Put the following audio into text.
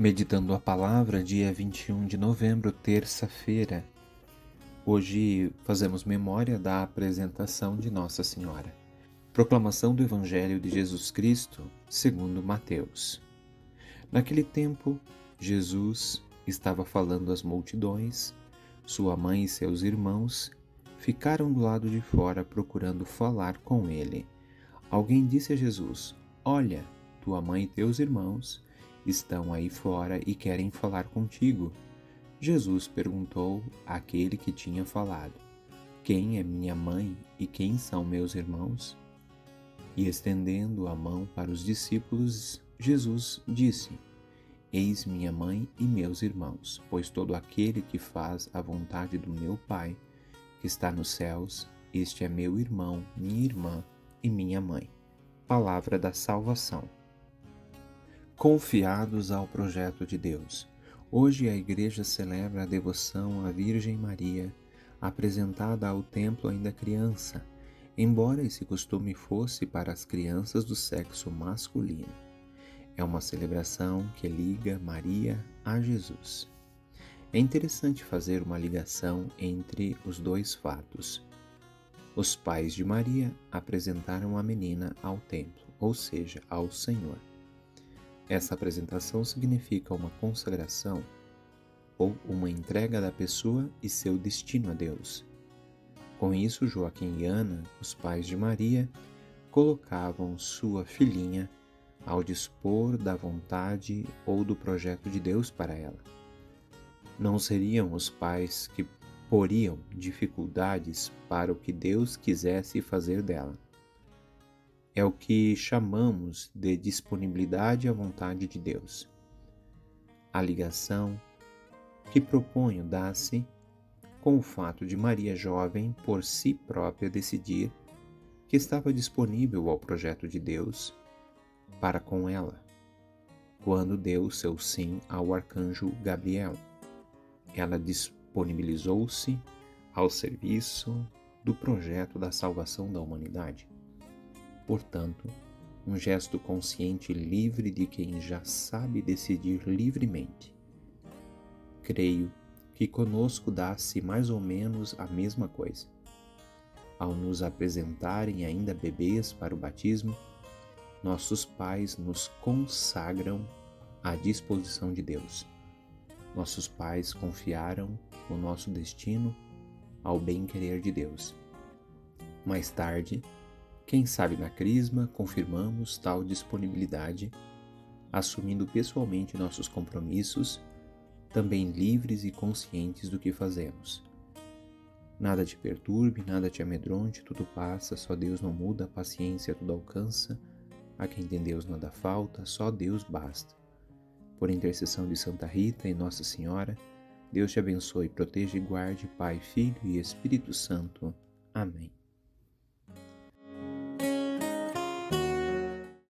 Meditando a palavra, dia 21 de novembro, terça-feira. Hoje fazemos memória da apresentação de Nossa Senhora. Proclamação do Evangelho de Jesus Cristo, segundo Mateus. Naquele tempo, Jesus estava falando às multidões, sua mãe e seus irmãos ficaram do lado de fora procurando falar com ele. Alguém disse a Jesus: Olha, tua mãe e teus irmãos estão aí fora e querem falar contigo. Jesus perguntou àquele que tinha falado: Quem é minha mãe e quem são meus irmãos? E estendendo a mão para os discípulos, Jesus disse: Eis minha mãe e meus irmãos, pois todo aquele que faz a vontade do meu Pai, que está nos céus, este é meu irmão, minha irmã e minha mãe. Palavra da salvação confiados ao projeto de Deus. Hoje a Igreja celebra a devoção à Virgem Maria, apresentada ao templo ainda criança, embora esse costume fosse para as crianças do sexo masculino. É uma celebração que liga Maria a Jesus. É interessante fazer uma ligação entre os dois fatos. Os pais de Maria apresentaram a menina ao templo, ou seja, ao Senhor. Essa apresentação significa uma consagração ou uma entrega da pessoa e seu destino a Deus. Com isso, Joaquim e Ana, os pais de Maria, colocavam sua filhinha ao dispor da vontade ou do projeto de Deus para ela. Não seriam os pais que poriam dificuldades para o que Deus quisesse fazer dela é o que chamamos de disponibilidade à vontade de Deus. A ligação que proponho dá-se com o fato de Maria jovem por si própria decidir que estava disponível ao projeto de Deus para com ela, quando deu seu sim ao arcanjo Gabriel. Ela disponibilizou-se ao serviço do projeto da salvação da humanidade portanto, um gesto consciente livre de quem já sabe decidir livremente. Creio que conosco dá-se mais ou menos a mesma coisa. Ao nos apresentarem ainda bebês para o batismo, nossos pais nos consagram à disposição de Deus. Nossos pais confiaram o nosso destino ao bem-querer de Deus. Mais tarde, quem sabe na Crisma confirmamos tal disponibilidade, assumindo pessoalmente nossos compromissos, também livres e conscientes do que fazemos. Nada te perturbe, nada te amedronte, tudo passa, só Deus não muda, a paciência tudo alcança, a quem tem Deus nada falta, só Deus basta. Por intercessão de Santa Rita e Nossa Senhora, Deus te abençoe, proteja e guarde, Pai, Filho e Espírito Santo. Amém.